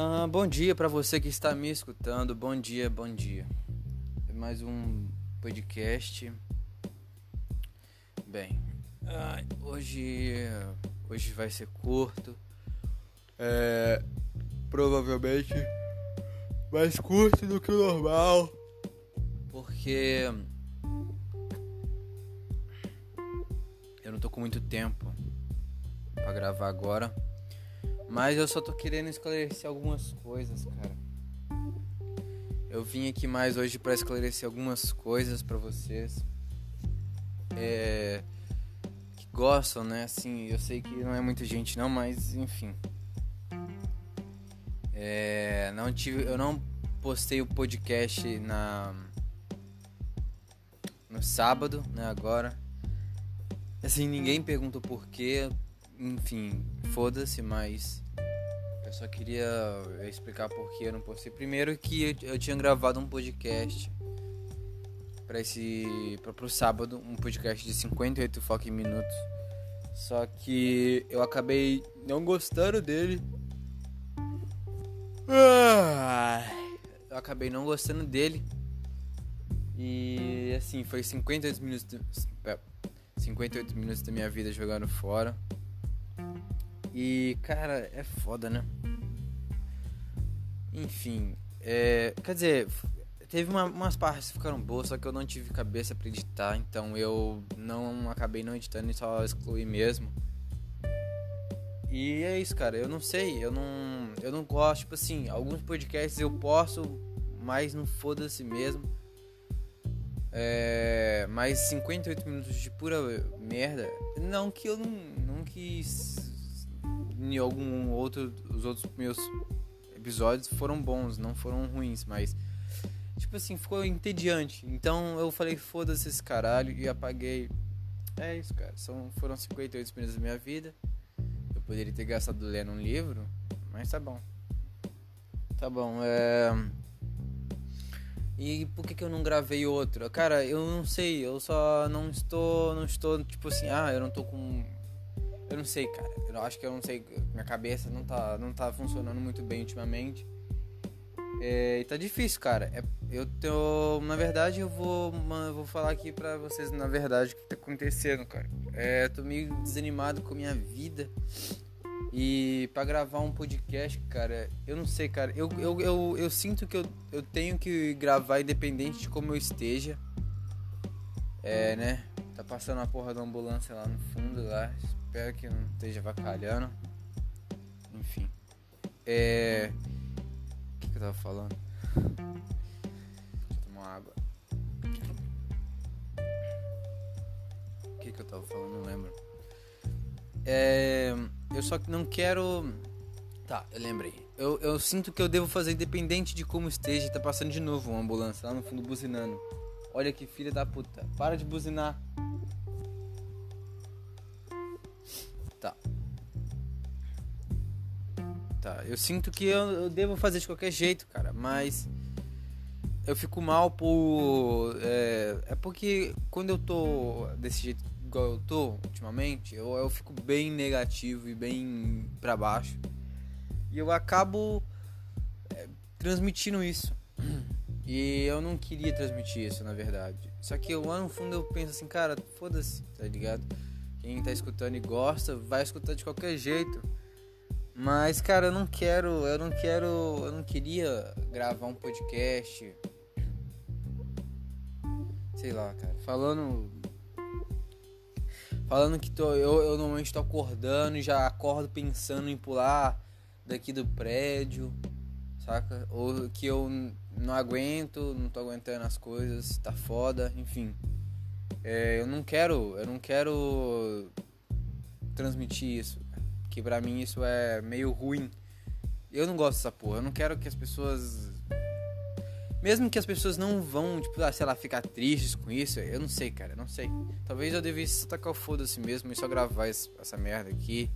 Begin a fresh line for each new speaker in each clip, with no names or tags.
Ah, bom dia para você que está me escutando. Bom dia, bom dia. Mais um podcast. Bem, ah, hoje hoje vai ser curto. É, provavelmente mais curto do que o normal, porque eu não tô com muito tempo para gravar agora. Mas eu só tô querendo esclarecer algumas coisas, cara. Eu vim aqui mais hoje para esclarecer algumas coisas para vocês. É, que gostam, né? Assim, eu sei que não é muita gente não, mas enfim. É, não tive, eu não postei o podcast na no sábado, né, agora. Assim, ninguém perguntou por quê, enfim, foda-se, mas eu só queria explicar por que eu não postei. Primeiro que eu tinha gravado um podcast para esse para pro sábado, um podcast de 58 fucking minutos. Só que eu acabei não gostando dele. Eu acabei não gostando dele. E assim, foi 58 minutos 58 minutos da minha vida jogando fora. E, cara, é foda, né? Enfim, é, quer dizer, teve uma, umas partes que ficaram boas, só que eu não tive cabeça para editar, então eu não acabei não editando e só excluí mesmo. E é isso, cara. Eu não sei, eu não, eu não gosto, tipo assim, alguns podcasts eu posso, mas não foda-se mesmo. É, mas 58 minutos de pura merda, não que eu não, não quis em algum outro os outros meus episódios foram bons, não foram ruins, mas tipo assim, ficou entediante. Então eu falei, foda-se esse caralho e apaguei. É isso, cara. São, foram 58 minutos da minha vida. Eu poderia ter gastado lendo um livro, mas tá bom. Tá bom, é. E por que, que eu não gravei outro? Cara, eu não sei, eu só não estou, não estou, tipo assim, ah, eu não tô com eu não sei, cara. Eu acho que eu não sei. Minha cabeça não tá, não tá funcionando muito bem ultimamente. É, e tá difícil, cara. É, eu tô. Na verdade, eu vou, eu vou falar aqui pra vocês, na verdade, o que tá acontecendo, cara. É, tô meio desanimado com a minha vida. E pra gravar um podcast, cara, eu não sei, cara. Eu, eu, eu, eu sinto que eu, eu tenho que gravar independente de como eu esteja. É, né? Tá passando a porra da ambulância lá no fundo, lá. Espero que não esteja vacalhando. Enfim. É. O que, que eu tava falando? Deixa eu tomar água. O que, que eu tava falando? Não lembro. É. Eu só não quero. Tá, eu lembrei. Eu, eu sinto que eu devo fazer independente de como esteja. Tá passando de novo uma ambulância lá no fundo buzinando. Olha que filha da puta. Para de buzinar. Tá. Tá, eu sinto que eu, eu devo fazer de qualquer jeito, cara, mas eu fico mal por. É, é, porque quando eu tô desse jeito igual eu tô ultimamente, eu, eu fico bem negativo e bem para baixo. E eu acabo é, transmitindo isso. E eu não queria transmitir isso, na verdade. Só que eu, lá no fundo eu penso assim, cara, foda-se, tá ligado? Quem tá escutando e gosta, vai escutar de qualquer jeito. Mas, cara, eu não quero, eu não quero, eu não queria gravar um podcast. Sei lá, cara, falando falando que tô, eu, eu normalmente tô acordando e já acordo pensando em pular daqui do prédio, saca? Ou que eu não aguento, não tô aguentando as coisas, tá foda, enfim. É, eu não quero, eu não quero transmitir isso, que pra mim isso é meio ruim. Eu não gosto dessa porra, eu não quero que as pessoas mesmo que as pessoas não vão, tipo, ah, sei lá, ficar tristes com isso, eu não sei, cara, não sei. Talvez eu devesse tacar o foda-se mesmo e só gravar essa merda aqui,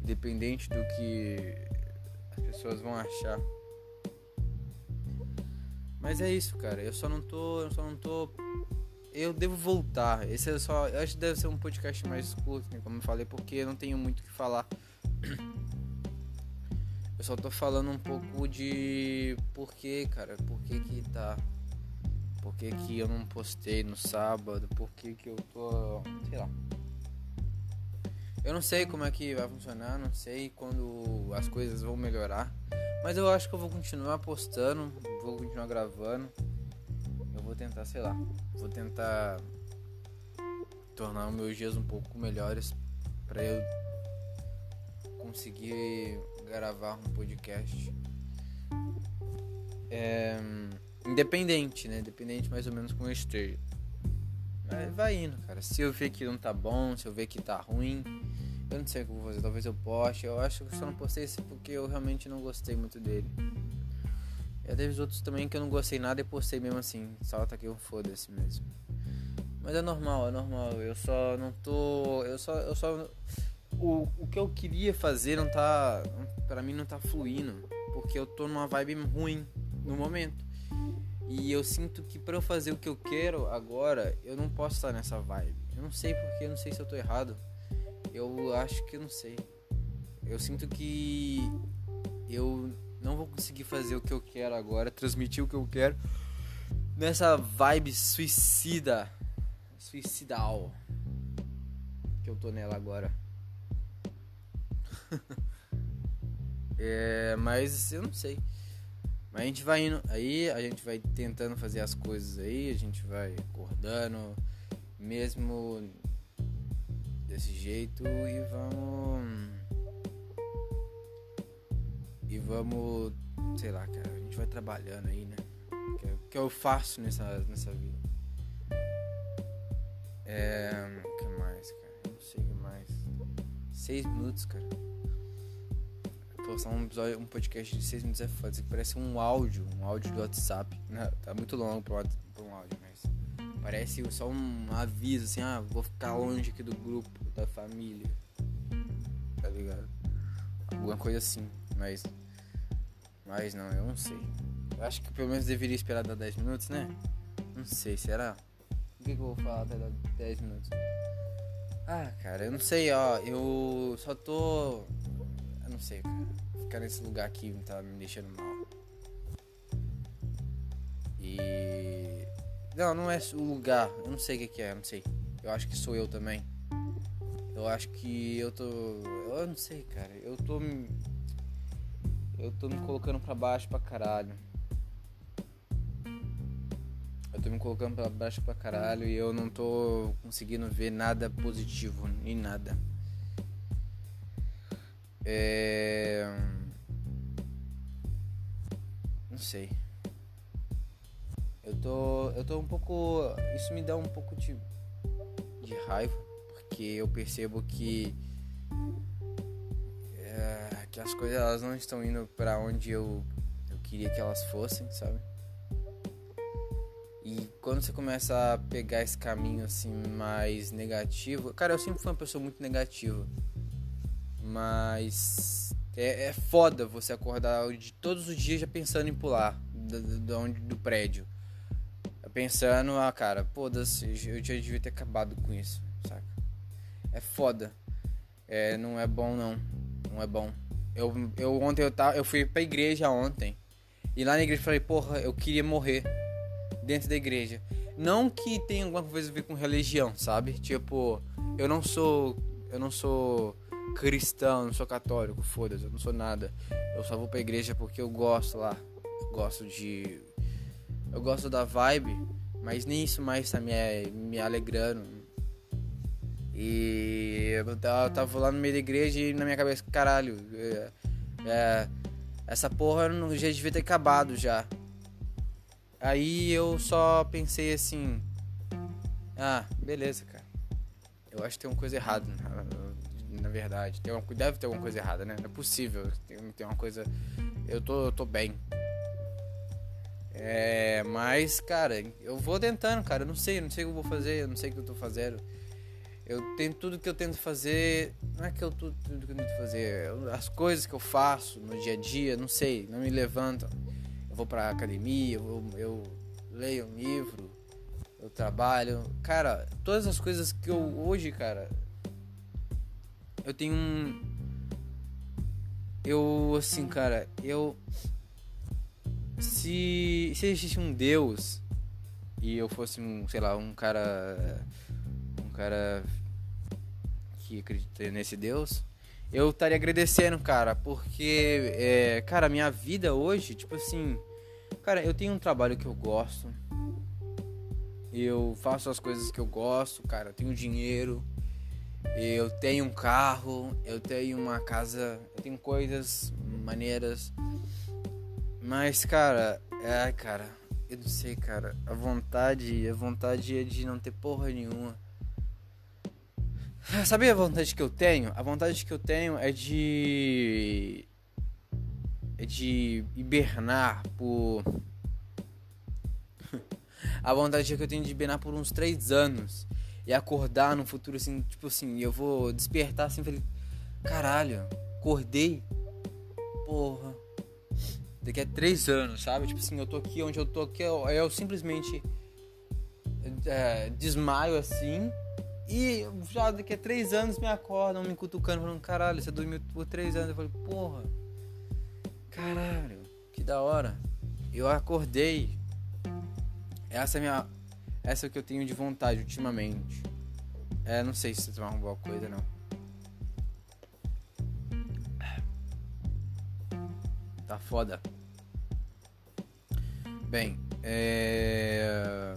independente do que as pessoas vão achar. Mas é isso, cara. Eu só não tô, eu só não tô eu devo voltar. Esse é só. Eu acho que deve ser um podcast mais curto, né, como eu falei, porque eu não tenho muito o que falar. Eu só tô falando um pouco de por que, cara, por que que tá. Por que que eu não postei no sábado, por que que eu tô. sei lá. Eu não sei como é que vai funcionar, não sei quando as coisas vão melhorar. Mas eu acho que eu vou continuar postando, vou continuar gravando. Vou tentar, sei lá, vou tentar tornar os meus dias um pouco melhores para eu conseguir gravar um podcast. É, independente, né? Independente mais ou menos como eu esteja. Mas vai indo, cara. Se eu ver que não tá bom, se eu ver que tá ruim, eu não sei o que eu vou fazer. Talvez eu poste. Eu acho que eu só não postei esse porque eu realmente não gostei muito dele. E teve os outros também que eu não gostei nada e postei mesmo assim. Só tá aqui um foda-se mesmo. Mas é normal, é normal. Eu só não tô. Eu só. Eu só. O, o que eu queria fazer não tá. Pra mim não tá fluindo. Porque eu tô numa vibe ruim no momento. E eu sinto que para eu fazer o que eu quero agora, eu não posso estar nessa vibe. Eu não sei porque, eu não sei se eu tô errado. Eu acho que eu não sei. Eu sinto que eu não vou conseguir fazer o que eu quero agora, transmitir o que eu quero nessa vibe suicida, suicidal que eu tô nela agora. é, mas eu não sei. Mas a gente vai indo, aí a gente vai tentando fazer as coisas aí, a gente vai acordando, mesmo desse jeito e vamos. E vamos, sei lá, cara, a gente vai trabalhando aí, né? Que é que eu faço nessa, nessa vida. É. O que mais, cara? Não sei o que mais. Seis minutos, cara. Postar um, episódio, um podcast de seis minutos é foda. Isso parece um áudio, um áudio do WhatsApp. Não, tá muito longo pra, pra um áudio, mas. Parece só um aviso assim, ah, vou ficar longe aqui do grupo, da família. Tá ligado? Alguma coisa assim, mas. Mas não, eu não sei. Eu acho que pelo menos deveria esperar dar 10 minutos, né? Não sei, será? O que, que eu vou falar até dar 10 minutos? Ah, cara, eu não sei, ó. Eu só tô. Eu não sei, cara. Ficar nesse lugar aqui tá me deixando mal. E não, não é o lugar. Eu não sei o que, é, eu não sei. Eu acho que sou eu também. Eu acho que eu tô. Eu não sei, cara. Eu tô. Eu tô me colocando pra baixo pra caralho. Eu tô me colocando pra baixo pra caralho e eu não tô conseguindo ver nada positivo, nem nada. É. Não sei. Eu tô, eu tô um pouco. Isso me dá um pouco de, de raiva, porque eu percebo que. Que as coisas elas não estão indo para onde eu, eu queria que elas fossem, sabe? E quando você começa a pegar esse caminho assim mais negativo. Cara, eu sempre fui uma pessoa muito negativa. Mas é, é foda você acordar de todos os dias já pensando em pular do, do, do prédio pensando, ah, cara, foda-se, eu já devia ter acabado com isso, saca? É foda. É, não é bom, não. Não é bom. Eu, eu ontem eu, tava, eu fui pra igreja ontem. E lá na igreja eu falei, porra, eu queria morrer dentro da igreja. Não que tenha alguma coisa a ver com religião, sabe? Tipo, eu não sou. Eu não sou cristão, não sou católico, foda-se, eu não sou nada. Eu só vou pra igreja porque eu gosto lá. Eu gosto de eu gosto da vibe, mas nem isso mais tá me, me alegrando. E eu tava lá no meio da igreja e na minha cabeça, caralho, é, é, essa porra não, já devia ter acabado já. Aí eu só pensei assim, ah, beleza, cara. Eu acho que tem uma coisa errada, na, verdade. Tem uma, deve ter alguma coisa errada, né? Não é possível. Tem, tem uma coisa. Eu tô, eu tô bem. É, mas, cara, eu vou tentando, cara. Eu não sei, eu não sei o que eu vou fazer, eu não sei o que eu tô fazendo. Eu tenho tudo que eu tento fazer. Não é que eu tudo, tudo que eu tento fazer. As coisas que eu faço no dia a dia, não sei, não me levantam. Eu vou pra academia, eu, eu leio um livro, eu trabalho. Cara, todas as coisas que eu hoje, cara, eu tenho um. eu, assim, cara, eu. Se, se existisse um Deus e eu fosse um, sei lá, um cara. Um cara que acredita nesse Deus, eu estaria agradecendo, cara, porque, é, cara, minha vida hoje, tipo assim, cara, eu tenho um trabalho que eu gosto, eu faço as coisas que eu gosto, cara, eu tenho dinheiro, eu tenho um carro, eu tenho uma casa, eu tenho coisas maneiras. Mas, cara, é, cara, eu não sei, cara. A vontade, a vontade é de não ter porra nenhuma. Sabe a vontade que eu tenho? A vontade que eu tenho é de. É de hibernar por. a vontade que eu tenho de hibernar por uns três anos e acordar no futuro assim, tipo assim, eu vou despertar assim, falei, caralho, acordei, porra, daqui a três anos, sabe? Tipo assim, eu tô aqui onde eu tô aqui, eu, eu simplesmente é, desmaio assim e já daqui a três anos me acordam me cutucando, falando, caralho, você dormiu por três anos. Eu falei, porra, caralho, que da hora. Eu acordei. Essa é minha essa é o que eu tenho de vontade ultimamente. É, não sei se você tomar uma boa coisa, não. Tá foda. Bem, é.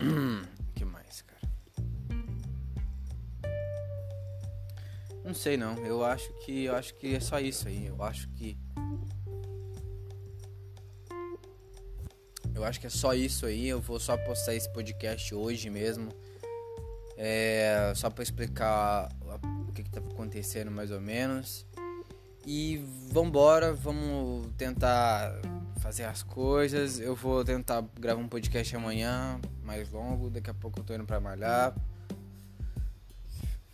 Não sei não. Eu acho que eu acho que é só isso aí. Eu acho que Eu acho que é só isso aí. Eu vou só postar esse podcast hoje mesmo. É, só para explicar o que, está acontecendo mais ou menos. E vambora, vamos tentar fazer as coisas. Eu vou tentar gravar um podcast amanhã, mais longo. Daqui a pouco eu tô indo pra malhar.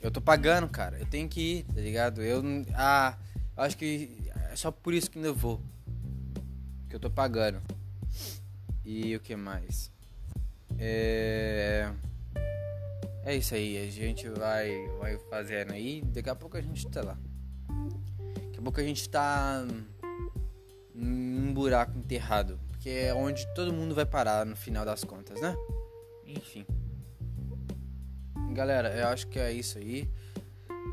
Eu tô pagando, cara. Eu tenho que ir, tá ligado? Eu. Ah, acho que é só por isso que ainda vou. Que eu tô pagando. E o que mais? É. É isso aí, a gente vai, vai fazendo aí, daqui a pouco a gente tá lá. Daqui a pouco a gente tá num buraco enterrado, porque é onde todo mundo vai parar no final das contas, né? Enfim. Galera, eu acho que é isso aí.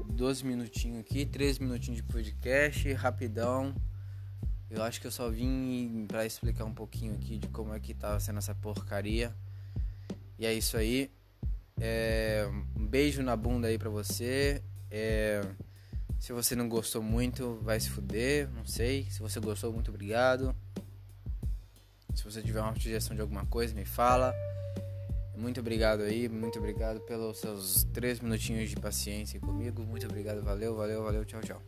12 minutinhos aqui, 13 minutinhos de podcast, rapidão. Eu acho que eu só vim para explicar um pouquinho aqui de como é que tava sendo essa porcaria. E é isso aí. É, um beijo na bunda aí pra você. É, se você não gostou muito, vai se fuder. Não sei. Se você gostou, muito obrigado. Se você tiver uma sugestão de alguma coisa, me fala. Muito obrigado aí, muito obrigado pelos seus três minutinhos de paciência comigo. Muito obrigado, valeu, valeu, valeu, tchau, tchau.